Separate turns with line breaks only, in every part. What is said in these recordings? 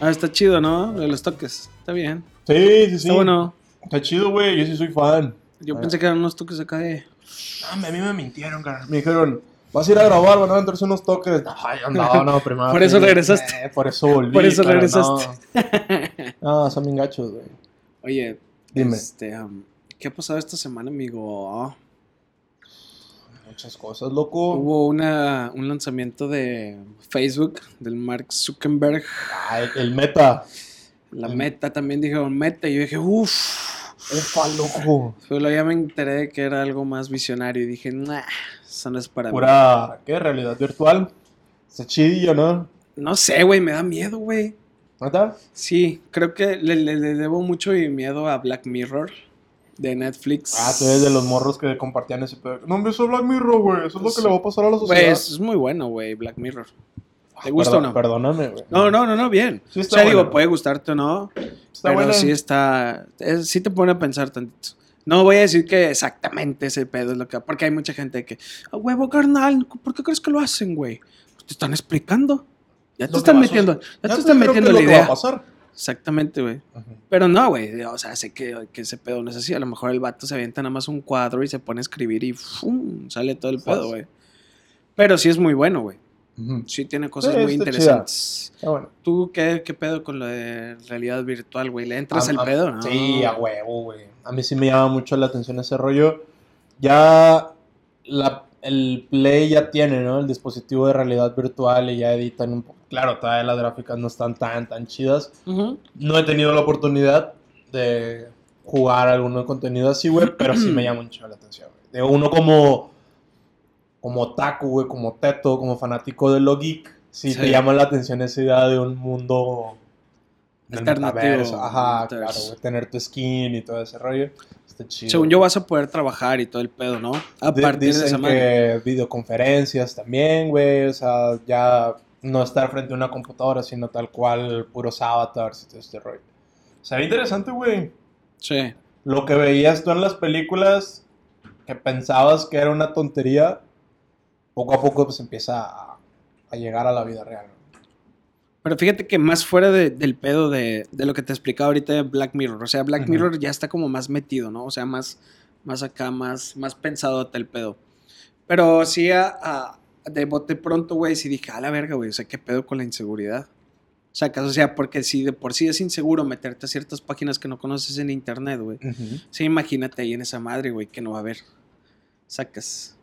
Ah, está chido, ¿no? De los toques. Está bien.
Sí, sí, sí.
Está bueno.
Está chido, güey. Yo sí soy fan.
Yo
Ah.
pensé que eran unos toques acá de.
No, a mí me mintieron, cara. Me dijeron, vas a ir a grabar, van a entrarse unos toques. Ay, no, no, primero.
Por eso regresaste.
Eh, por eso volví.
Por eso regresaste.
No, no son bien gachos, güey.
Oye,
Dime.
Este, um, ¿Qué ha pasado esta semana, amigo?
Muchas cosas, loco.
Hubo una, un lanzamiento de Facebook del Mark Zuckerberg.
Ay, el meta.
La
El-
meta también dijeron meta. Y yo dije, uff.
Ufa, loco.
Pero ya me enteré de que era algo más visionario. Y dije, nah, eso no es para mí.
Pura, ¿qué? Realidad virtual. Está chidillo, ¿no?
No sé, güey, me da miedo, güey.
¿Neta?
Sí, creo que le, le- le debo mucho mi miedo a Black Mirror de Netflix.
Ah, tú eres de los morros que compartían ese pedo. No, me hizo Black Mirror, güey. Eso es lo que le va a pasar a la sociedad.
Pues es muy bueno, güey, Black Mirror. ¿Te
Ah,
gusta o
perdón-
no?
Perdóname, güey.
No, no, no, no, bien.
Sí
o sea, digo, puede gustarte o no,
Está
pero sí está, es- sí te pone a pensar tantito. No voy a decir que exactamente ese pedo es lo que, porque hay mucha gente que, a huevo carnal, ¿por qué crees que lo hacen, güey? Pues te están explicando. Ya te están metiendo, ya,
Ya
te están
dijeron
metiendo la
que va a
idea.
pasar.
Exactamente, güey. Pero no, güey, o sea, sé que, que ese pedo no es así. A lo mejor el vato se avienta nada más un cuadro y se pone a escribir y ¡fum! sale todo el pedo, güey. Pero sí es muy bueno, güey. Sí tiene cosas
Sí,
muy interesantes.
Bueno.
¿Tú qué, qué pedo con lo de realidad virtual, güey? ¿Le entras
A-
el
a-
pedo, no?
Sí, a huevo, güey. A mí sí me llama mucho la atención ese rollo. Ya la- el Play ya tiene, ¿no? El dispositivo de realidad virtual y ya editan un poco. Claro, todavía las gráficas no están tan, tan chidas. No he tenido la oportunidad de jugar algún contenido así, güey, pero sí me llama mucho la atención, güey. De uno como, como taku, güey, como teto, como fanático de lo geek, sí,
Sí.
te llama la atención esa idea de un mundo
Alternativo.
Ajá, claro, güey, tener tu skin y todo ese rollo. Está chido.
Según yo vas a poder trabajar y todo el pedo, ¿no? A partir de
dicen
esa madre.
que videoconferencias también, güey, o sea, ya no estar frente a una computadora, sino tal cual puros avatars y todo este rollo. Sería interesante, güey.
Sí.
Lo que veías tú en las películas, que pensabas que era una tontería, poco a poco pues empieza a, a llegar a la vida real.
Pero fíjate que más fuera de- del pedo de, de lo que te explicaba ahorita de Black Mirror. O sea, Black. Mirror ya está como más metido, ¿no? O sea, más, más acá, más, más pensado hasta el pedo. Pero sí, a, a- de bote pronto, güey, sí dije, a la verga, güey. O sea, ¿qué pedo con la inseguridad? Sacas, o sea, porque si de por sí es inseguro meterte a ciertas páginas que no conoces en internet, güey. Sí, imagínate ahí en esa madre, güey, que no va a haber. Sacas.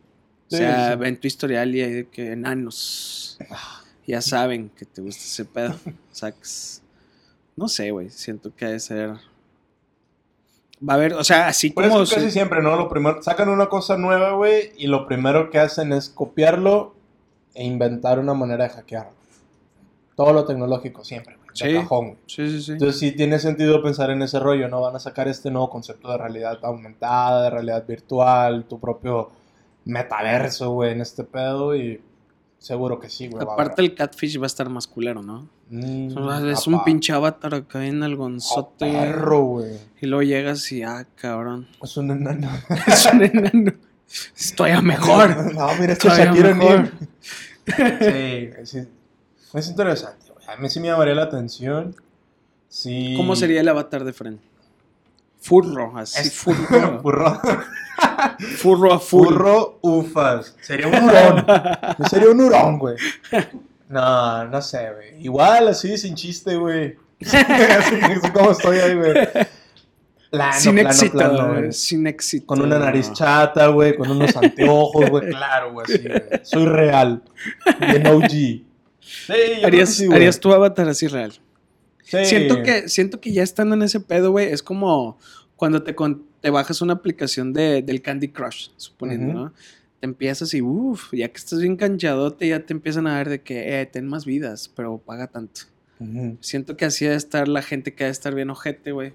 O sea,
sí.
ven tu historial y hay de que enanos. Ya saben que te gusta ese pedo. Sacas. No sé, güey. Siento que ha de ser. Va a haber, o sea, así
Por
como.
eso casi siempre, ¿no? Lo primero, sacan una cosa nueva, güey, y lo primero que hacen es copiarlo e inventar una manera de hackearlo. Todo lo tecnológico, siempre, güey.
Sí.
cajón.
Sí, sí, sí.
Entonces sí tiene sentido pensar en ese rollo, ¿no? Van a sacar este nuevo concepto de realidad aumentada, de realidad virtual, tu propio metaverso, güey, en este pedo y seguro que sí, güey.
Aparte, el catfish va a estar más culero, ¿no?
Mm,
es un pinche avatar acá en el gonzote.
perro, güey.
Y luego llegas y, ah, cabrón.
Es un enano.
Es un enano. Estoy a mejor.
no, mira, este Shakira
mejor.
Sí. Es interesante, güey. A mí sí me llamaría la atención. Sí.
¿Cómo sería el avatar de Fren? Furro, así,
Es-
furro.
Furro.
Furro a full.
Furro ufas. Sería un hurón. Sería un hurón, güey. No, no sé, güey. Igual, así, sin chiste, güey. así, así como estoy ahí, güey. Plano,
sin
plano,
éxito,
plano,
güey, sin éxito.
Con una nariz chata, güey. Con unos anteojos, güey. Claro, güey, así, güey. Soy real. Bien OG. Sí,
Harías,
sí,
harías tu avatar así real.
Sí.
Siento, que, siento que ya estando en ese pedo, güey, es como cuando te, con- te bajas una aplicación de, del Candy Crush, suponiendo. ¿no? Te empiezas y, uff, ya que estás bien canchadote, ya te empiezan a ver de que, eh, ten más vidas, pero paga tanto. Siento que así ha de estar la gente que ha de estar bien ojete, güey.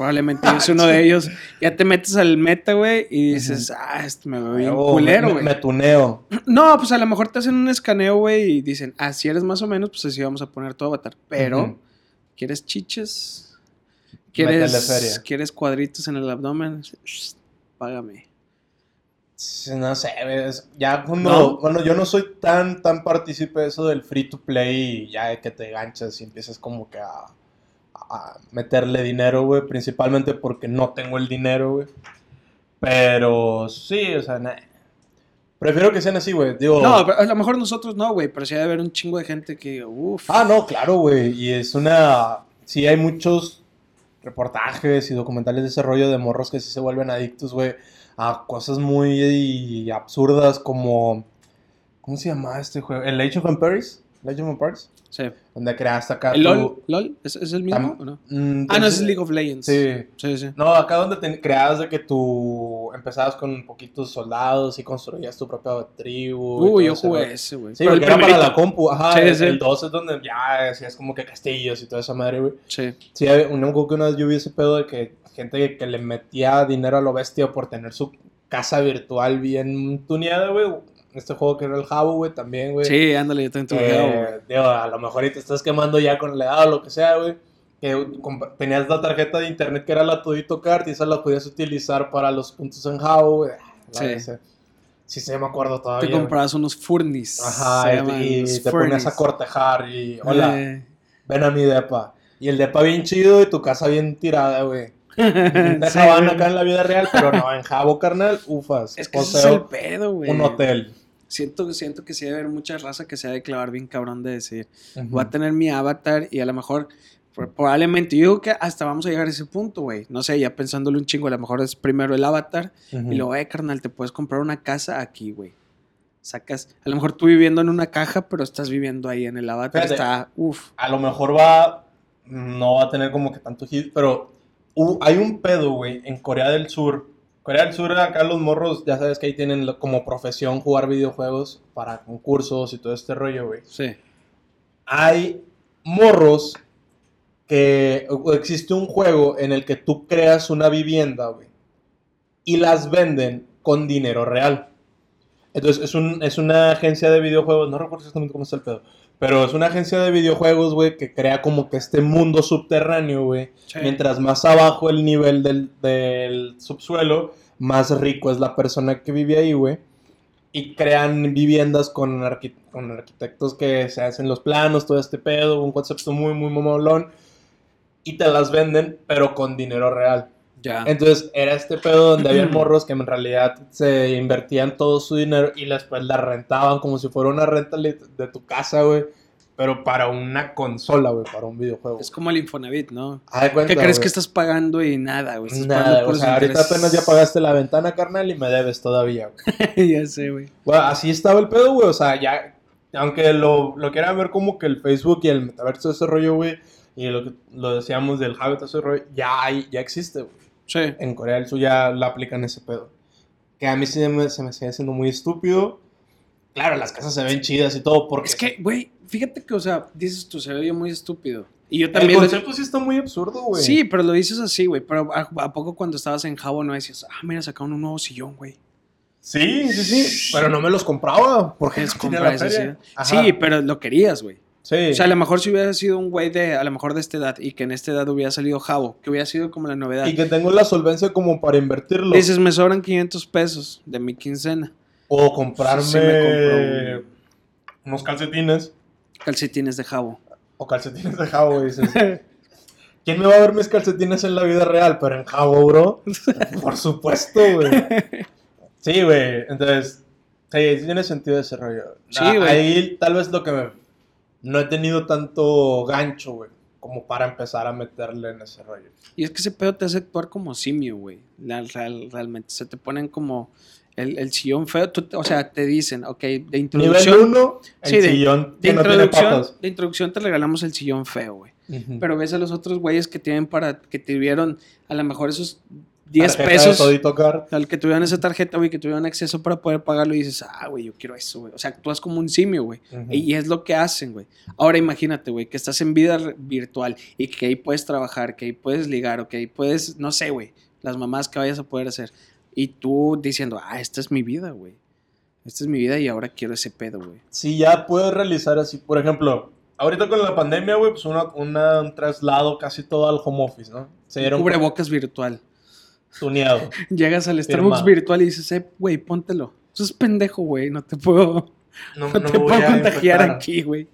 Probablemente yo soy uno de ellos. Ya te metes al meta, güey, y dices, ah, este me veo bien
Oh,
culero, güey.
Me, me tuneo.
No, pues a lo mejor te hacen un escaneo, güey, y dicen, ah, si eres más o menos, pues así vamos a poner tu avatar. Pero. ¿quieres chiches? ¿Quieres. ¿Quieres cuadritos en el abdomen? Shh, Págame.
No sé, ves, ya cuando,
¿No?
bueno, yo no soy tan, tan partícipe de eso del free to play y ya que te ganchas y empiezas como que a, a meterle dinero, güey, principalmente porque no tengo el dinero, güey. Pero sí, o sea, nah. prefiero que sean así, güey, digo...
No, pero a lo mejor nosotros no, güey, pero sí debe haber un chingo de gente que, uff.
Ah, no, claro, güey. Y es una. Sí, hay muchos reportajes y documentales de ese rollo de morros que sí se vuelven adictos, güey, a cosas muy absurdas como. ¿Cómo se llama este juego? ¿El Age of Empires? ¿El Age of Empires?
Sí.
Donde creaste acá.
¿El
tu-
LOL? ¿LOL? ¿Es, es el mismo
Tam-
o no?
Mm,
Ah, no,
pues,
es League of Legends.
Sí.
Sí, sí.
No, acá donde te creabas de que tú empezabas con poquitos soldados y construías tu propia tribu.
Uy, yo jugué ese, güey.
Sí,
Pero el
porque era para la compu. Ajá,
Sí,
el,
sí.
el 2 es donde ya hacías como que castillos y toda esa madre, güey.
Sí.
Sí, un poco que una vez yo vi ese pedo de que gente que, que le metía dinero a lo bestia por tener su casa virtual bien tuneada, güey. Este juego que era el Jabo, güey, también, güey.
Sí, ándale, yo también tuve
Eh, digo, a lo mejor y te estás quemando ya con la edad o lo que sea, güey. Que tenías la tarjeta de internet que era la Todito Card y esa la podías utilizar para los puntos en Jabo, güey. La
Sí.
ese- Sí, sí, me acuerdo todavía.
Te
güey.
comprabas unos furnis.
Ajá, y- y, te ponías a cortejar y hola,
Eh.
ven a mi depa. Y el depa bien chido y tu casa bien tirada, güey. Te
Sí,
acá en la vida real, pero no, en Jabo, carnal, ufas.
Es que ese es el pedo, güey.
un hotel.
Siento, siento que sí debe haber mucha raza que se ha de clavar bien cabrón de decir, voy a tener mi avatar y a lo mejor, probablemente, yo digo que hasta vamos a llegar a ese punto, güey. No sé, ya pensándole un chingo, a lo mejor es primero el avatar y luego, eh, carnal, te puedes comprar una casa aquí, güey. Sacas, a lo mejor tú viviendo en una caja, pero estás viviendo ahí en el avatar.
Fíjate.
Está, uff.
A lo mejor va, no va a tener como que tanto hit, pero hu- hay un pedo, güey, en Corea del Sur. Corea del Sur, acá los morros, ya sabes que ahí tienen como profesión jugar videojuegos para concursos y todo este rollo, güey.
Sí.
hay morros que existe un juego en el que tú creas una vivienda, güey, y las venden con dinero real. Entonces, es, un, es una agencia de videojuegos, no recuerdo exactamente cómo está el pedo, pero es una agencia de videojuegos, güey, que crea como que este mundo subterráneo, güey.
Sí.
Mientras más abajo el nivel del, del subsuelo, más rico es la persona que vive ahí, güey. Y crean viviendas con, con arquitectos que se hacen los planos, todo este pedo, un concepto muy, muy momolón. Y te las venden, pero con dinero real.
Ya.
Entonces era este pedo donde había morros que en realidad se invertían todo su dinero y después la rentaban como si fuera una renta de tu casa, güey. Pero para una consola, güey, para un videojuego.
Es como el Infonavit, ¿no?
De cuenta,
¿Qué crees que estás pagando y nada, güey?
Nada, o sea, ahorita apenas ya pagaste la ventana, carnal, y me debes todavía, güey.
ya sé, güey.
Bueno, así estaba el pedo, güey, o sea, ya, aunque lo, lo quieran ver como que el Facebook y el metaverso, ese rollo, güey, y lo que lo decíamos del Habit, ese rollo, ya hay, ya existe, güey.
Sí.
En Corea del Sur ya la aplican ese pedo. Que a mí sí me, se me sigue haciendo muy estúpido. Claro, las casas se ven chidas y todo, porque
Es que, güey, fíjate que, o sea, dices tú, se ve muy estúpido. Y yo
el
también. lo-
concepto sí está muy absurdo, güey.
Sí, pero lo dices así, güey. Pero ¿a, a poco cuando estabas en Jabo no decías, ah, mira, sacaron un nuevo sillón, güey?
Sí, sí, sí, pero no me los compraba, porque no tenía
comprar
la feria.
Sí, pero lo querías, güey.
Sí.
O sea, a lo mejor si hubiera sido un güey de, a lo mejor de esta edad, y que en esta edad hubiera salido Jabo, que hubiera sido como la novedad.
y que tengo la solvencia como para invertirlo.
Dices, me sobran 500 pesos de mi quincena.
O comprarme
Sí, me compro
unos calcetines.
Calcetines de Jabo.
O calcetines de Jabo, dices. ¿Quién me va a ver mis calcetines en la vida real? Pero en Jabo, bro. Por supuesto, güey. Sí, güey. Entonces, sí, tiene sentido ese rollo.
Sí, güey.
Ahí tal vez lo que me... No he tenido tanto gancho, güey. Como para empezar a meterle en ese rollo.
Y es que ese pedo te hace actuar como simio, güey. Real- realmente. Se te ponen como el, el sillón feo. Tú te- o sea, te dicen, ok, de
Nivel
introducción.
1, el
Sí, de-
sillón
de,
que no tiene
introducción
patas.
de introducción te regalamos el sillón feo, güey. Pero ves a los otros güeyes que tienen para. que tuvieron a lo mejor esos 10
Tarjeta de
pesos. Al que tuvieron esa tarjeta, güey, que tuvieron acceso para poder pagarlo y dices, ah, güey, yo quiero eso, güey. O sea, actúas como un simio, güey. Y es lo que hacen, güey. Ahora imagínate, güey, que estás en vida virtual y que ahí puedes trabajar, que ahí puedes ligar, o que ahí puedes, no sé, güey, las mamás que vayas a poder hacer. Y tú diciendo, ah, esta es mi vida, güey. Esta es mi vida y ahora quiero ese pedo, güey.
si ya puedes realizar así, por ejemplo, ahorita con la pandemia, güey, pues una, una- un traslado casi todo al home office, ¿no? Se dieron
Cubrebocas virtual.
Tuneado.
Llegas al Starbucks virtual y dices, eh, güey, póntelo. Eso es pendejo, güey. No te puedo,
No,
no
no
te puedo contagiar
infectar.
aquí, güey.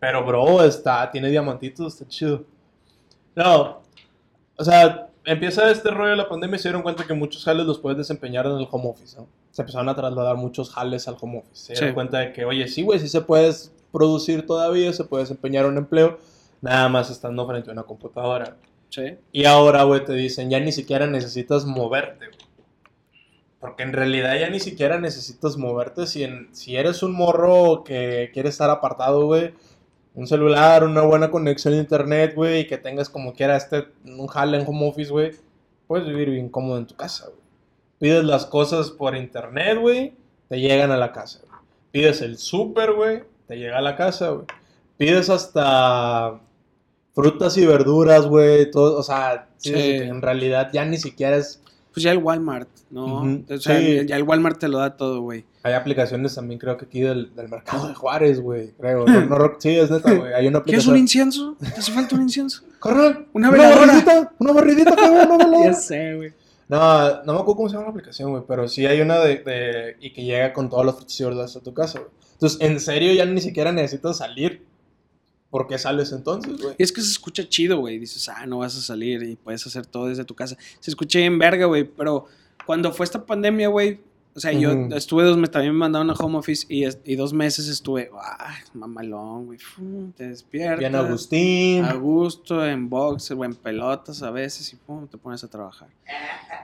Pero, bro, está, tiene diamantitos, está chido. No, o sea, empieza este rollo de la pandemia y se dieron cuenta que muchos jales los puedes desempeñar en el home office, ¿no? Se empezaron a trasladar muchos jales al home office. Se dieron
Sí.
cuenta de que, oye, sí, güey, sí se puede producir todavía, se puede desempeñar un empleo, nada más estando frente a una computadora. Y ahora, güey, te dicen, ya ni siquiera necesitas moverte. Porque en realidad ya ni siquiera necesitas moverte. Si, en- si eres un morro que quiere estar apartado, güey, un celular, una buena conexión a internet, güey, y que tengas como quiera este, un jale en home office, güey, puedes vivir bien cómodo en tu casa, güey. Pides las cosas por internet, güey, te llegan a la casa. Pides el súper, güey, te llega a la casa. Pides hasta frutas y verduras, güey, todo, o sea, sí,
Sí.
en realidad ya ni siquiera es...
Pues ya el Walmart, ¿no? O sea,
sí.
ya el Walmart te lo da todo, güey.
Hay aplicaciones también, creo que aquí del, del mercado de Juárez, güey, creo. No, no rec- sí, es neta, güey. Hay una
¿Quieres un
aplicación.
incienso? ¿Te hace falta un incienso?
Carnal,
Una
una barridita, una barridita, cabrón, una veladora.
ya sé, güey.
No, no me acuerdo cómo se llama la aplicación, güey, pero sí hay una de, de- y que llega con todos los frutos y verduras a tu casa, güey. Entonces, en serio, ya ni siquiera necesitas salir. ¿Por qué sales entonces, güey?
Y es que se escucha chido, güey. Dices, ah, no vas a salir y puedes hacer todo desde tu casa. Se escucha bien verga, güey. Pero cuando fue esta pandemia, güey, o sea, yo estuve dos meses, también me mandaron a home office y, dos meses estuve, ah, mamalón, güey. Fum, Te despiertas.
Bien Agustín.
A gusto, en boxer o en pelotas a veces y pum, te pones a trabajar.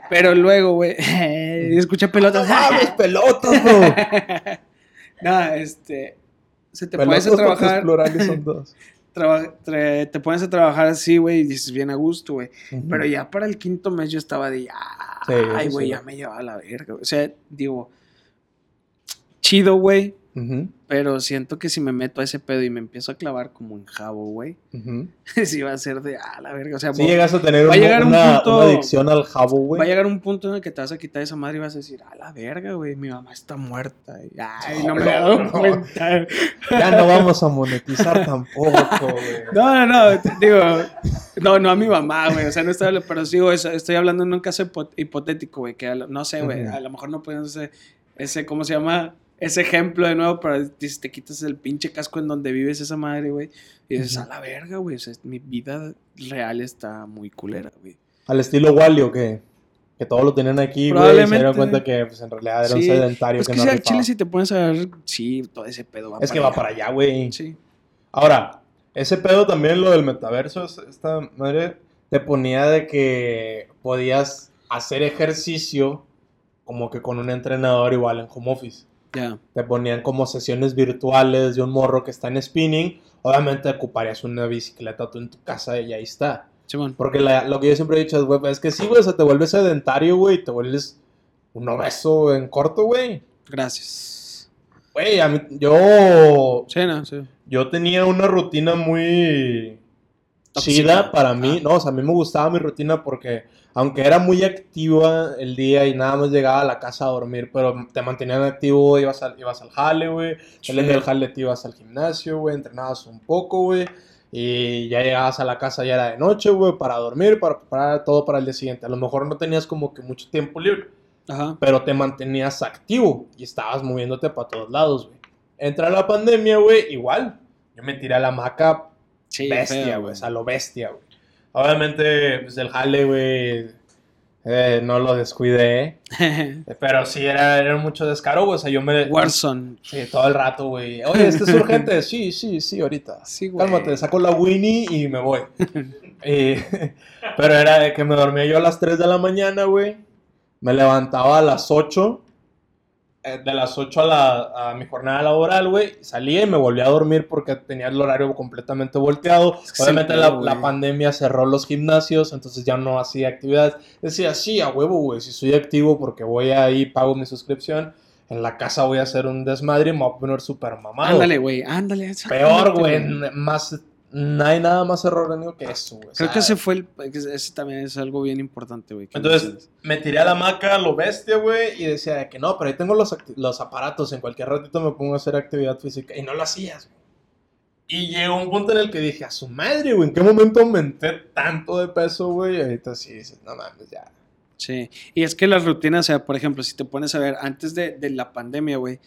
Pero luego, güey, escuché pelotas.
¡No mames, pelotas, bro!
no, este. Se te pones a trabajar.
plurales son dos.
traba- tra- te pones a trabajar así, güey, y dices bien a gusto, güey. Pero ya para el quinto mes yo estaba de, ay, güey,
sí.
ya me llevaba la verga. güey". O sea, digo, chido, güey, Pero siento que si me meto a ese pedo y me empiezo a clavar como en jabo, güey,
ujú.
sí va a ser de, ah, la verga. O sea,
Si llegas a tener
va a
una,
llegar un punto-
una adicción al jabo,
va a
güey.
llegar un punto en el que te vas a quitar esa madre y vas a decir, ah, la verga, güey, mi mamá está muerta. Y, ay, no me he dado
no.
cuenta.
Ya no vamos a monetizar tampoco, güey.
No, no, no, digo, no, no a mi mamá, güey, o sea, no estoy hablando, pero sí, güey, eso- estoy hablando en un caso hipo- hipotético, güey, que no sé, güey, a lo mejor no podemos ese, ese, ¿cómo se llama? Ese ejemplo de nuevo, dices, te quitas el pinche casco en donde vives esa madre, güey, y dices, a la verga, güey, o sea, mi vida real está muy culera, güey.
Al estilo Wally, ¿o qué? Que todo lo tenían aquí, güey. y Se dieron cuenta que pues, en realidad era un
Sí,
sedentario
Pues
que
que
no rifaba.
chile si te pones a ver, sí, todo ese pedo va
Es que va para allá, güey.
Sí.
Ahora, ese pedo también, lo del metaverso, es- esta madre te ponía de que podías hacer ejercicio como que con un entrenador igual en home office.
Ya.
Te ponían como sesiones virtuales de un morro que está en spinning. Obviamente ocuparías una bicicleta tú en tu casa y ahí está. Porque la- lo que yo siempre he dicho es, güey, es que sí, güey, o sea, te vuelves sedentario, güey, te vuelves un obeso en corto, güey.
Gracias.
Güey, a mí, yo,
Sí, no, sí.
yo tenía una rutina muy. Chida para mí.
Ah.
No, o sea, a mí me gustaba mi rutina porque, aunque era muy activa el día y nada más llegaba a la casa a dormir, pero te mantenían activo, ibas al, ibas al jale, güey. Saliendo del jale te ibas al gimnasio, güey, entrenabas un poco, güey. Y ya llegabas a la casa, ya era de noche, güey, para dormir, para preparar todo para el día siguiente. A lo mejor no tenías como que mucho tiempo libre,
Ajá.
pero te mantenías activo y estabas moviéndote para todos lados, güey. Entra la pandemia, güey, igual. Yo me tiré a la hamaca
Sí,
bestia, güey, o sea, lo bestia, güey. Obviamente, pues el jale, güey, eh, no lo descuidé, pero sí era, era mucho descaro, güey, o sea, yo me...
Warzone.
Sí, todo el rato, güey. Oye, ¿este es urgente? Sí, sí, sí, ahorita.
Sí, güey.
Cálmate, saco la Winnie y me voy. Y- pero era de que me dormía yo a las 3 de la mañana, güey. Me levantaba a las 8. Eh, de las 8 a, la, a mi jornada laboral, güey. Salía y me volvía a dormir porque tenía el horario completamente volteado.
Es que
Obviamente
sí,
la, la pandemia cerró los gimnasios, entonces ya no hacía actividades. Decía, sí, a huevo, güey. Si soy activo porque voy ahí, pago mi suscripción. En la casa voy a hacer un desmadre y me voy a poner súper mamado.
Ándale, güey, ándale.
Peor, güey. Más, no hay nada más erróneo que eso, güey.
Creo
o
que ese fue el. Ese también es algo bien importante, güey.
Entonces me tiré a la maca, lo bestia, güey, y decía de que no, pero ahí tengo los, los aparatos, en cualquier ratito me pongo a hacer actividad física. Y no lo hacías, güey. Y llegó un punto en el que dije, a su madre, güey, ¿en qué momento aumenté tanto de peso, güey? Y ahorita sí dices, no mames, ya.
Sí, y es que las rutinas, o sea, por ejemplo, si te pones a ver, antes de, de la pandemia, güey,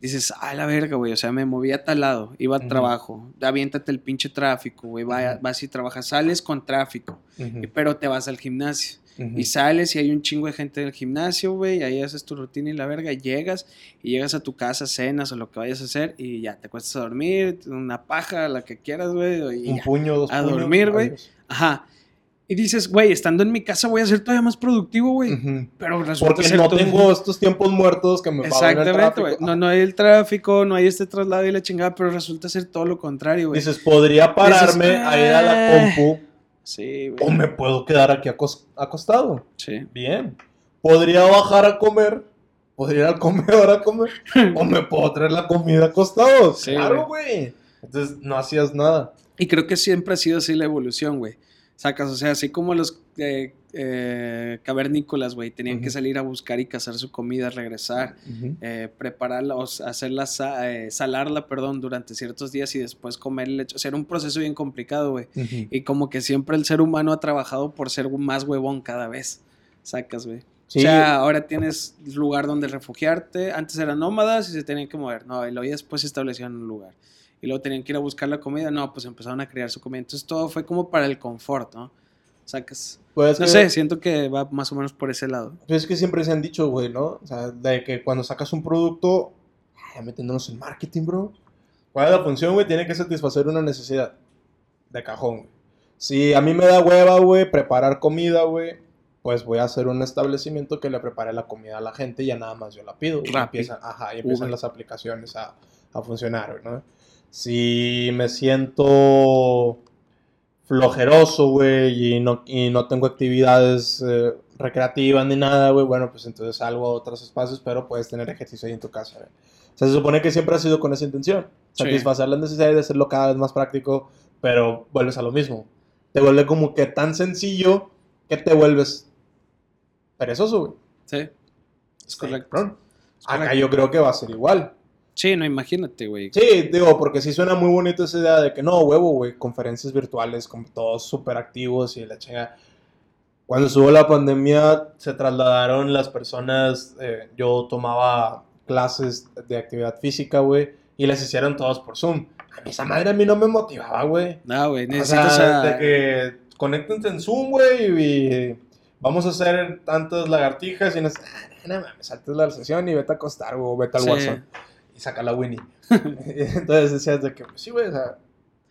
dices, a la verga, güey, o sea, me movía a tal lado, iba a trabajo, aviéntate el pinche tráfico, güey,
Ujú.
vas y trabajas, sales con tráfico, pero te vas al gimnasio. Y sales y hay un chingo de gente en el gimnasio, güey, y ahí haces tu rutina y la verga, llegas, y llegas a tu casa, cenas o lo que vayas a hacer, y ya te cuestas a dormir, una paja, la que quieras, güey,
Un
ya.
puño, dos
A
puños,
dormir, güey. Ajá. Y dices, güey, estando en mi casa voy a ser todavía más productivo, güey.
Ujú.
Pero resulta
Porque
ser
no
todo-
tengo estos tiempos muertos que me
Exactamente, güey. No, no hay el tráfico, no hay este traslado y la chingada, pero resulta ser todo lo contrario, güey.
Dices, podría pararme
Dices,
a ir a la
"Eh".
compu
Sí,
o
güey.
me puedo quedar aquí acos- acostado.
Sí.
Bien. Podría bajar a comer, podría ir al comedor a comer o me puedo traer la comida acostado.
Sí,
claro, güey. Entonces no hacías nada.
Y creo que siempre ha sido así la evolución, güey. Sacas, o sea, así como los eh, eh, cavernícolas, güey, tenían que salir a buscar y cazar su comida, regresar, eh, prepararla, o hacerla, eh, salarla, perdón, durante ciertos días y después comer el leche. O sea, era un proceso bien complicado, güey. Y como que siempre el ser humano ha trabajado por ser más huevón cada vez. Sacas, güey.
Sí,
O sea, ahora tienes lugar donde refugiarte. Antes eran nómadas y se tenían que mover. No, y luego después se establecieron un lugar. Y luego tenían que ir a buscar la comida. No, pues empezaron a criar su comida. Entonces todo fue como para el confort, ¿no? Sacas.
pues
No
que-
sé, siento que va más o menos por ese lado.
Pues es que siempre se han dicho, güey, ¿no? O sea, de que cuando sacas un producto, ya metiéndonos en marketing, bro. ¿Cuál es la función, güey? Tiene que satisfacer una necesidad de cajón, güey. Si a mí me da hueva, güey, preparar comida, güey, pues voy a hacer un establecimiento que le prepare la comida a la gente y ya nada más yo la pido. Y empiezan, ajá, y empiezan
Uber.
las aplicaciones a, a funcionar, güey, ¿no? Si me siento flojeroso, güey, y no, y no tengo actividades eh, recreativas ni nada, güey, bueno, pues entonces salgo a otros espacios, pero puedes tener ejercicio ahí en tu casa, güey. O sea, se supone que siempre ha sido con esa intención,
Sí.
satisfacer las necesidades de hacerlo cada vez más práctico, pero vuelves a lo mismo. Te vuelve como que tan sencillo que te vuelves perezoso, güey.
Sí. Es correcto.
Acá yo creo que va a ser igual.
Sí, no, imagínate, güey.
Sí, digo, porque sí suena muy bonito esa idea de que no, huevo, güey, conferencias virtuales con todos súper activos y la chinga. Cuando estuvo la pandemia, se trasladaron las personas. eh, yo tomaba clases de actividad física, güey, y las hicieron todos por Zoom. A mí esa madre a mí no me motivaba, güey.
No, güey,
O
necesitas
sea,
a-
de que conéctense en Zoom, güey, y vamos a hacer tantas lagartijas y no sé, ah, no mames, saltes la sesión y vete a acostar, güey, o vete al
Sí.
WhatsApp y saca la Winnie. Entonces decías de que, pues sí, güey, o sea,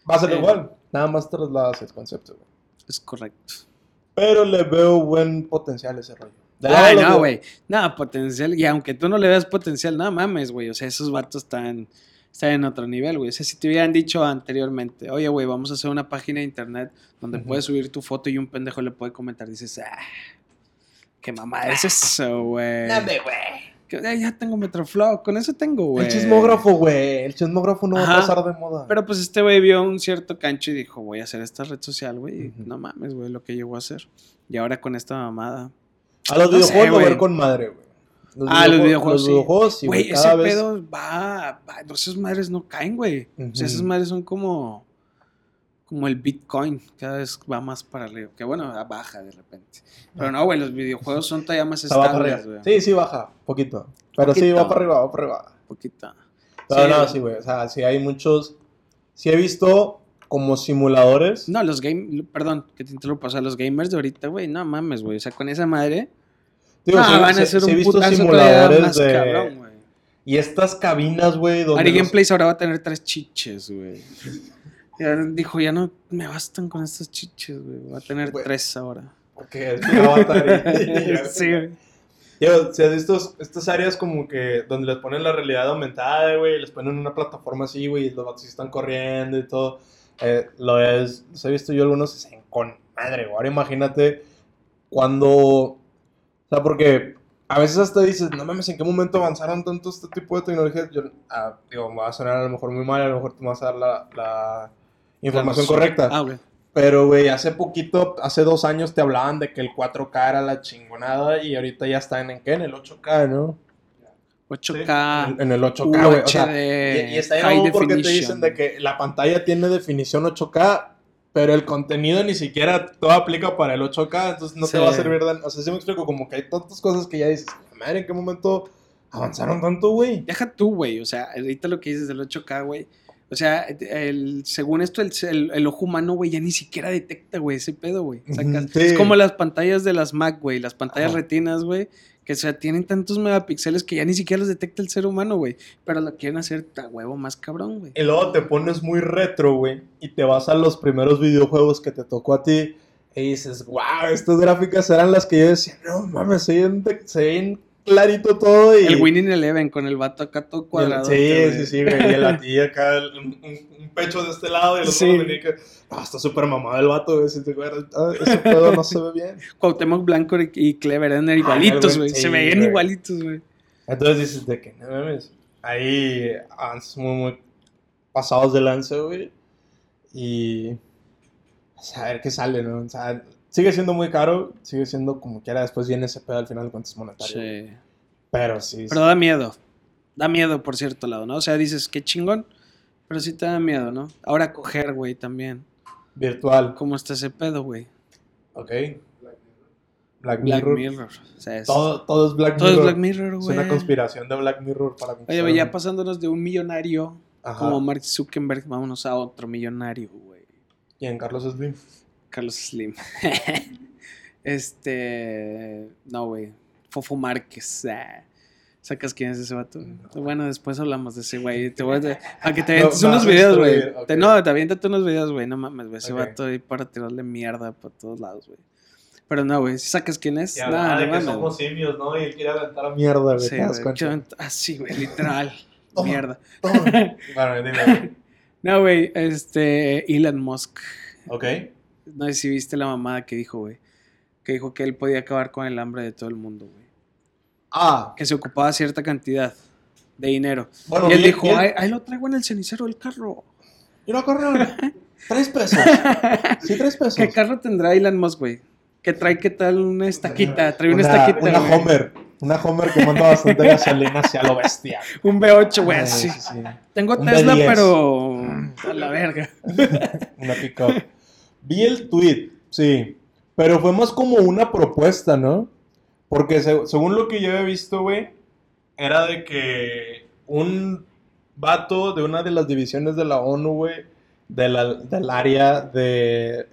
va a ser
Sí.
igual, nada más trasladas el concepto, güey.
Es correcto.
Pero le veo buen potencial a ese rollo.
Ay, no, güey. No, potencial. Y aunque tú no le veas potencial, no mames, güey. O sea, esos vatos están, están en otro nivel, güey. O sea, si te hubieran dicho anteriormente, oye, güey, vamos a hacer una página de internet donde puedes subir tu foto y un pendejo le puede comentar, dices, ah, qué mamada es eso, güey.
Dame, güey.
Que, "Ay, ya tengo Metroflow, con eso tengo, güey.
El chismógrafo, güey. El chismógrafo no va a pasar de moda.
Pero pues este güey vio un cierto cancho y dijo, voy a hacer esta red social, güey. No mames, güey, lo que llegó a hacer. Y ahora con esta mamada.
a los
no
videojuegos lo ver con madre, güey.
Ah, los videojuegos,
Los videojuegos, sí,
Güey, ese
vez.
pedo va, va. no, Esas madres no caen, güey. O sea, esas madres son como. Como el Bitcoin. Cada vez va más para arriba. Que bueno, baja de repente. Pero no, güey, los videojuegos son todavía más estables, güey.
Sí, sí, baja. Poquito. Pero sí,
Poquito.
va para arriba, va para arriba.
Poquita.
Pero
Sí.
no, sí, güey. O sea, sí hay muchos. Sí he visto como simuladores.
No, los game. Perdón, que te interrumpa. O sea, los gamers de ahorita, güey, no mames, güey. O sea, con esa madre.
Digo,
no,
sí-
van a ser
sí he
un
visto simuladores
más
de.
cabrón, güey.
y estas cabinas, güey, donde.
Ari
los-
Gameplays ahora va a tener tres chiches, güey. Ya dijo, ya no me bastan con estas chiches, güey. Va a tener tres ahora.
Porque es mi avatar. y-
sí, güey.
Digo, si has visto estas áreas como que donde les ponen la realidad aumentada, güey, les ponen una plataforma así, güey, y los vatos están corriendo y todo. Eh, lo es, los he visto yo algunos y se con madre, güey. Ahora imagínate cuando, o sea, porque a veces hasta dices, no mames, ¿en qué momento avanzaron tanto este tipo de tecnologías? Yo, ah, digo, me va a sonar a lo mejor muy mal, a lo mejor tú me vas a dar la, la información correcta.
Ah, güey.
Pero, güey, hace poquito, hace dos años te hablaban de que el 4K era la chingonada y ahorita ya están en qué? En el 8K, ¿no?
8K.
En, en el 8K, güey. O sea, y, y está bien porque te dicen de que la pantalla tiene definición 8K pero el contenido ni siquiera todo aplica para el 8K, entonces no
Sí.
te va a servir de... O sea, sí me explico, como que hay tantas cosas que ya dices, madre, ¿en qué momento avanzaron tanto, güey?
Deja tú, güey. O sea, ahorita lo que dices del 8K, güey. O sea, el, según esto, el, el- el ojo humano, güey, ya ni siquiera detecta, güey, ese pedo, güey.
Sí.
Es como las pantallas de las Mac, güey. Las pantallas
Ajá.
retinas, güey. Que o sea, tienen tantos megapíxeles que ya ni siquiera los detecta el ser humano, güey. Pero lo quieren hacer a huevo más cabrón, güey.
Y luego te pones muy retro, güey, y te vas a los primeros videojuegos que te tocó a ti y dices, wow, estas gráficas eran las que yo decía, no mames, se ven, se ven clarito todo y...
El Winning Eleven con el vato acá todo cuadrado.
Sí, sí, sí, güey. Y, el, acá un, pecho de este lado y el otro
Sí.
venía que. Ah, está súper mamado el vato, güey. Si te ah, ese pedo no se ve bien.
Cuauhtémoc Blanco y- Clever eran igualitos,
güey, sí,
Se veían
güey.
igualitos, güey.
Entonces dices de que, no mames. Ahí avances muy, muy pasados de lance, güey. Y. o sea, a ver qué sale, ¿no? O sea, sigue siendo muy caro. Sigue siendo como quiera. Después viene ese pedo al final de cuentas monetario.
Sí.
Pero sí.
Pero da miedo. Da miedo por cierto lado, ¿no? O sea, dices, qué chingón. Pero sí te da miedo, ¿no? Ahora coger, güey, también.
Virtual.
¿Cómo está ese pedo, güey?
Ok. Black
Black
Mirror.
Mirror. O sea, es,
Todo, todo es Black
todo
Mirror.
es Black Mirror,
Es
güey.
una conspiración de Black Mirror para
Oye,
conquistar
güey, ya pasándonos de un millonario
Ajá.
como Mark Zuckerberg, vámonos a otro millonario, güey.
Y en Carlos Slim.
Carlos Slim. este. No, güey. Fofo Márquez. ah. ¿Sacas quién es ese vato? Bueno, después hablamos de ese güey. Te voy a. A que te avientes unos videos, güey.
instruir, ok.
Te- No, te aviéntate unos videos, güey. No mames, güey. Ese
Ok.
vato ahí para tirarle mierda para todos lados, güey. Pero no, güey. ¿sí ¿Sacas quién es?
Y
No,
hablaba
no
de que
mames,
somos simios, ¿no? Y él quiere aventar a mierda, güey.
Sí,
¿te das
güey. Así, güey, literal.
Toma.
Mierda.
Toma. bueno, dime.
No, güey, este. Elon Musk.
Ok.
No sé si viste la mamada que dijo, güey. Que dijo que él podía acabar con el hambre de todo el mundo, güey.
Ah,
Que se ocupaba cierta cantidad de dinero.
bueno,
y él
bien,
dijo,
bien.
"Ay, ahí lo traigo en el cenicero del carro.
Y no, carnal. Tres pesos. Sí, tres pesos.
¿Qué carro tendrá Elon Musk, güey? Que trae, ¿qué tal? Una estaquita. Trae una,
una,
estaquita,
Una. Homer. Una Homer que manda bastante gasolina hacia lo bestia.
Un V8, güey,
sí, sí.
Tengo
Un
Tesla,
B10.
pero... A la verga.
Una pickup. Vi el tweet, sí. Pero fue más como una propuesta, ¿no? Porque se- según lo que yo he visto, güey, era de que un vato de una de las divisiones de la ONU, güey, del área de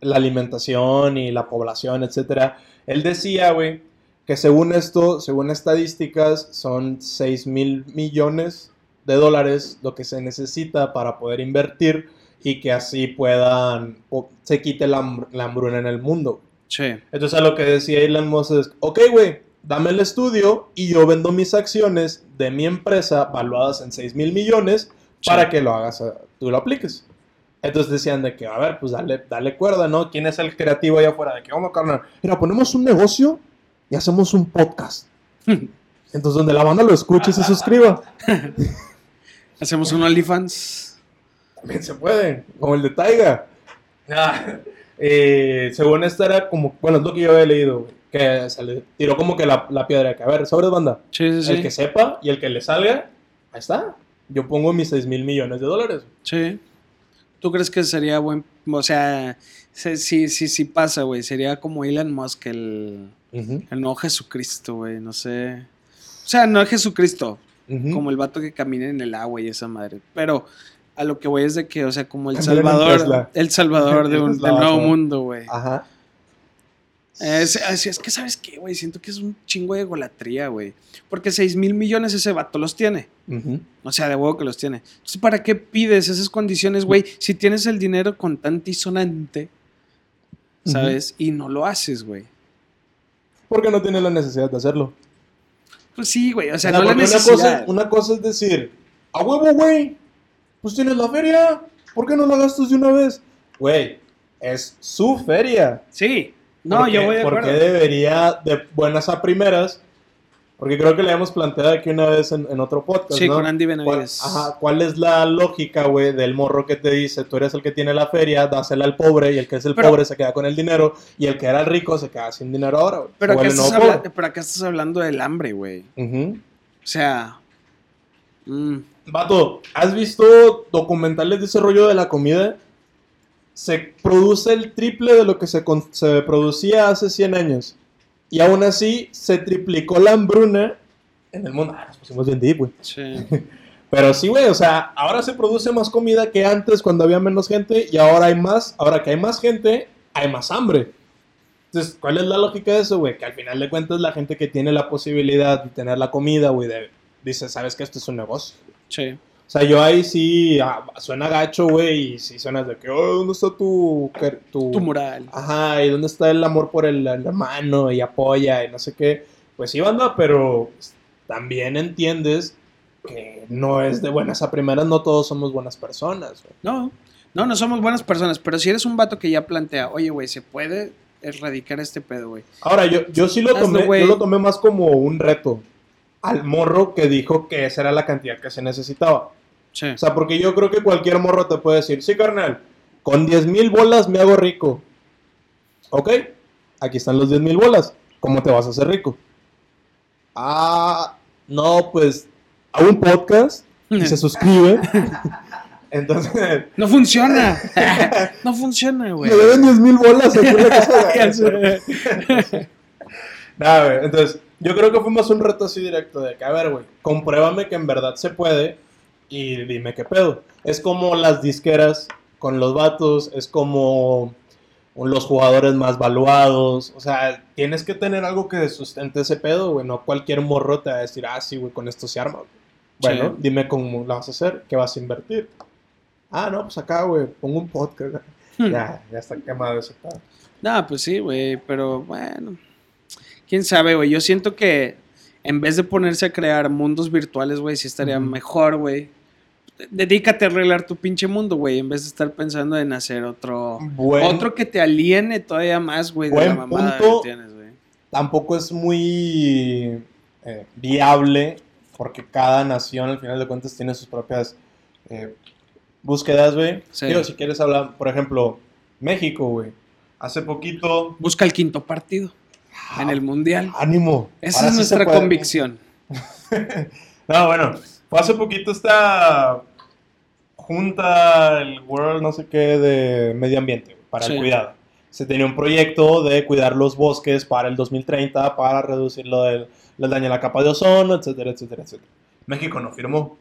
la alimentación y la población, etcétera, él decía, güey, que según esto, según estadísticas, son 6 mil millones de dólares lo que se necesita para poder invertir y que así puedan, o se quite la, la hambruna en el mundo.
Sí.
Entonces a lo que decía Elon Musk es, ok, güey, dame el estudio y yo vendo mis acciones de mi empresa valuadas en 6 mil millones
Sí.
para que lo hagas, eh, tú lo apliques. Entonces decían de que, a ver, pues dale, dale cuerda, ¿no? ¿Quién es el creativo allá afuera? De que, vamos, carnal, mira, ponemos un negocio y hacemos un podcast. Entonces donde la banda lo escuche y se suscriba.
Hacemos un OnlyFans.
También se puede, como el de Taiga. Ah, eh, según esta era como, bueno, es lo que yo había leído, güey, que se le tiró como que la, la piedra, que a ver, sobre banda,
Sí, sí,
el
sí.
que sepa y el que le salga, ahí está. Yo pongo mis 6 mil millones de dólares.
Sí. ¿Tú crees que sería buen... O sea, sí, sí, sí, sí pasa, güey. Sería como Elon Musk, el... El nuevo Jesucristo, güey. No sé. O sea, no es Jesucristo. Como el vato que camina en el agua y esa madre. Pero a lo que voy es de que, o sea, como el Salvador. El Salvador de un, del nuevo mundo, güey.
Ajá.
Es, es, es que, ¿sabes qué, güey? Siento que es un chingo de golatría, güey. Porque 6 mil millones ese vato los tiene. O sea, de huevo que los tiene. Entonces, ¿para qué pides esas condiciones, güey? Si tienes el dinero contante y sonante, ¿sabes? Y no lo haces, güey.
Porque no tiene la necesidad de hacerlo.
Pues sí, güey. O sea, no la
porque una
necesidad.
cosa, una cosa es decir, a huevo, güey, pues tienes la feria, ¿por qué no la gastas de una vez? Güey, es su feria.
Sí. No,
¿Por
yo voy de
¿Por
acuerdo.
qué debería de buenas a primeras? Porque creo que le hemos planteado aquí una vez en, en otro podcast,
Sí,
¿no?
con Andy
¿Cuál,
Benavides.
ajá, ¿Cuál es la lógica, güey, del morro que te dice, tú eres el que tiene la feria, dásela al pobre, y el que es el
Pero-
pobre se queda con el dinero, y el que era el rico se queda sin dinero ahora, güey?
Pero acá, estás habla- pero acá estás hablando del hambre, güey.
Ujú.
O sea. Mm,
Vato, ¿has visto documentales de ese rollo de la comida? se produce el triple de lo que se, producía hace 100 años. Y aún así se triplicó la hambruna en el mundo. Ah, nos pusimos bien deep, güey.
Sí.
Pero sí, güey, o sea, ahora se produce más comida que antes cuando había menos gente y ahora hay más, ahora que hay más gente, hay más hambre. Entonces, ¿cuál es la lógica de eso, güey? Que al final de cuentas la gente que tiene la posibilidad de tener la comida, güey, de- dice, ¿sabes que esto es un negocio?
Sí.
O sea, yo ahí sí, ah, suena gacho, güey, y sí suena de que, oh, ¿dónde está tu... tu,
Tu moral.
Ajá, y dónde está el amor por el, el hermano y apoya y no sé qué. Pues sí, banda, pero también entiendes que no es de buenas a primeras, no todos somos buenas personas. güey.
No, no, no somos buenas personas, pero si eres un vato que ya plantea, oye, güey, se puede erradicar este pedo, güey.
Ahora, yo, yo sí lo
Hazlo,
tomé, yo lo tomé más como un reto al morro que dijo que esa era la cantidad que se necesitaba.
Sí.
O sea, porque yo creo que cualquier morro te puede decir, sí, carnal, con 10 mil bolas me hago rico. Ok, aquí están los 10 mil bolas. ¿Cómo te vas a hacer rico? Ah, no, pues a un podcast y se suscribe. Entonces,
No funciona. no funciona, güey.
me deben 10 mil bolas aquí en la casa de
Ya sé.
Nada, güey. Entonces, yo creo que fue más un reto así directo de que, a ver, güey, compruébame que en verdad se puede y dime qué pedo. Es como las disqueras con los vatos, es como los jugadores más valuados. O sea, tienes que tener algo que sustente ese pedo, güey. No cualquier morro te va a decir, ah, sí, güey, con esto se arma. güey". Bueno,
Sí.
dime cómo lo vas a hacer, qué vas a invertir. Ah, no, pues acá, güey, pongo un podcast.
Hmm.
ya, ya está quemado ese pedo.
No, pues sí, güey, pero bueno. Quién sabe, güey. Yo siento que en vez de ponerse a crear mundos virtuales, güey, sí estaría mejor, güey. Dedícate a arreglar tu pinche mundo, güey, en vez de estar pensando en hacer otro.
Buen-
Otro que te aliene todavía más, güey, de la mamada
punto.
que tienes, güey.
tampoco es muy eh, viable porque cada nación al final de cuentas tiene sus propias eh, búsquedas, güey.
Sí.
Digo, si quieres hablar, por ejemplo, México, güey. Hace poquito...
Busca el quinto partido en el mundial.
Ánimo.
Esa es nuestra convicción.
No, bueno, fue hace poquito esta junta, el World no sé qué, de medio ambiente, para
Sí.
el cuidado. Se tenía un proyecto de cuidar los bosques para el 2030, para reducir lo del, el daño a la capa de ozono, etcétera, etcétera, etcétera. México no firmó.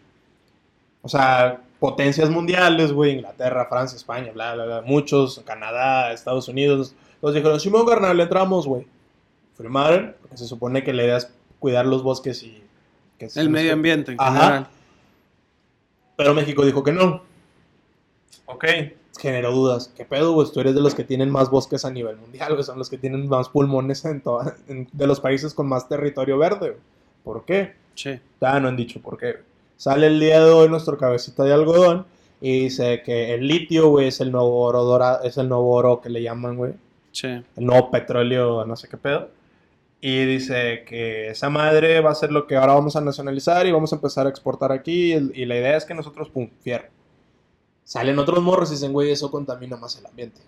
O sea, potencias mundiales, güey, Inglaterra, Francia, España, bla, bla, bla, muchos, Canadá, Estados Unidos, todos dijeron, Simón Garnal, le entramos, güey. Firmaron, porque se supone que la idea es cuidar los bosques y... Que
El medio ambiente en
Ajá.
general.
Pero México dijo que no. Ok. Generó dudas. ¿Qué pedo, güey? Tú eres de los que tienen más bosques a nivel mundial, güey. Son los que tienen más pulmones en toda- en- de los países con más territorio verde, güey. ¿Por qué?
Sí.
Ya no han dicho por qué. Sale el día de hoy nuestro cabecita de algodón y dice que el litio, güey, es el nuevo oro dorado, es el nuevo oro que le llaman, güey.
Sí.
El nuevo petróleo, no sé qué pedo. Y dice que esa madre va a ser lo que ahora vamos a nacionalizar y vamos a empezar a exportar aquí. Y, y la idea es que nosotros, pum, fierro. Salen otros morros y dicen, güey, eso contamina más el ambiente.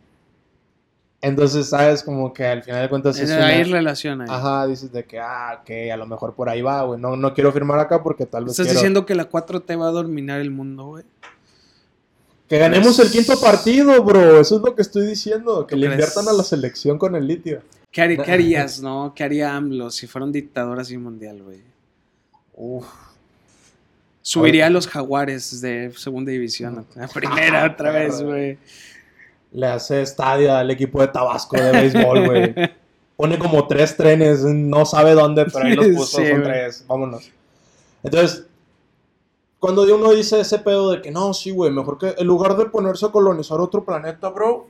Entonces, ¿sabes? Como que al final de cuentas es
Hay
una-
relación ahí.
Ajá, dices de que, ah, ok, a lo mejor por ahí va, güey. No, no quiero firmar acá porque tal vez
Estás
quiero-
diciendo que la 4T va a dominar el mundo, güey.
Que ganemos el quinto partido, bro. Eso es lo que estoy diciendo. Que le inviertan a la selección con el litio.
¿Qué, harí- qué harías, no? ¿Qué haría AMLO si fuera un dictador así mundial, güey?
Uf.
Subiría a los jaguares de segunda división a primera otra vez, güey.
Le hace estadio al equipo de Tabasco de béisbol, güey. Pone como tres trenes, no sabe dónde, pero ahí los puso,
Sí,
son tres, vámonos. Entonces, cuando uno dice ese pedo de que no, sí, güey, mejor que en lugar de ponerse a colonizar otro planeta, bro,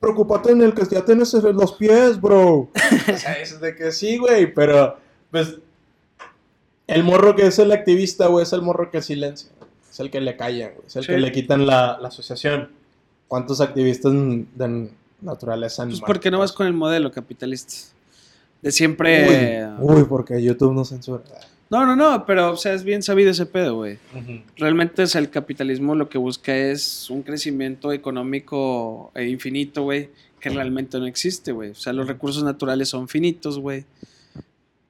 preocúpate en el que ya tienes en los pies, bro. o sea, es de que sí, güey, pero, pues, el morro que es el activista, güey, es el morro que silencia. Es el que le callan, güey. Es el
Sí.
que le quitan la, la asociación. ¿Cuántos activistas de naturaleza
Pues
animal?
porque no vas con el modelo capitalista. De siempre.
Uy, uy, porque YouTube no censura.
No, no, no, pero o sea, es bien sabido ese pedo, güey. Realmente es el capitalismo lo que busca es un crecimiento económico e infinito, güey, que realmente no existe, güey. O sea, los recursos naturales son finitos, güey.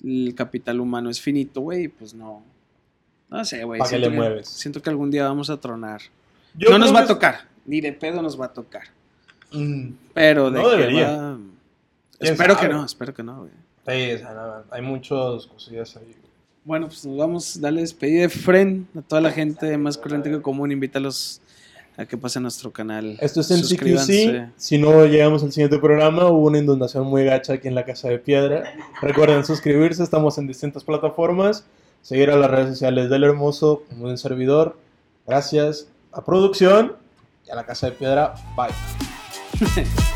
El capital humano es finito, güey, pues no. No sé, güey.
¿Pa' qué le
que-
mueves?
Siento que algún día vamos a tronar.
Yo
no nos va a tocar, ni de pedo nos va a tocar.
Mm,
Pero de
No
que
debería.
va-
¿Quién
Espero
sabe?
que no, espero que no, güey.
sí, o sea, no, hay muchas cosillas ahí.
Bueno, pues nos vamos a darle despedida de Fren a toda la gente más corriente que común. Invítalos a que pasen a nuestro canal.
Esto es en CQC.
Suscríbanse.
Si no llegamos al siguiente programa, hubo una inundación muy gacha aquí en la Casa de Piedra. Recuerden suscribirse, estamos en distintas plataformas. Seguir a las redes sociales del Hermoso, un servidor. Gracias a producción y a la Casa de Piedra. Bye.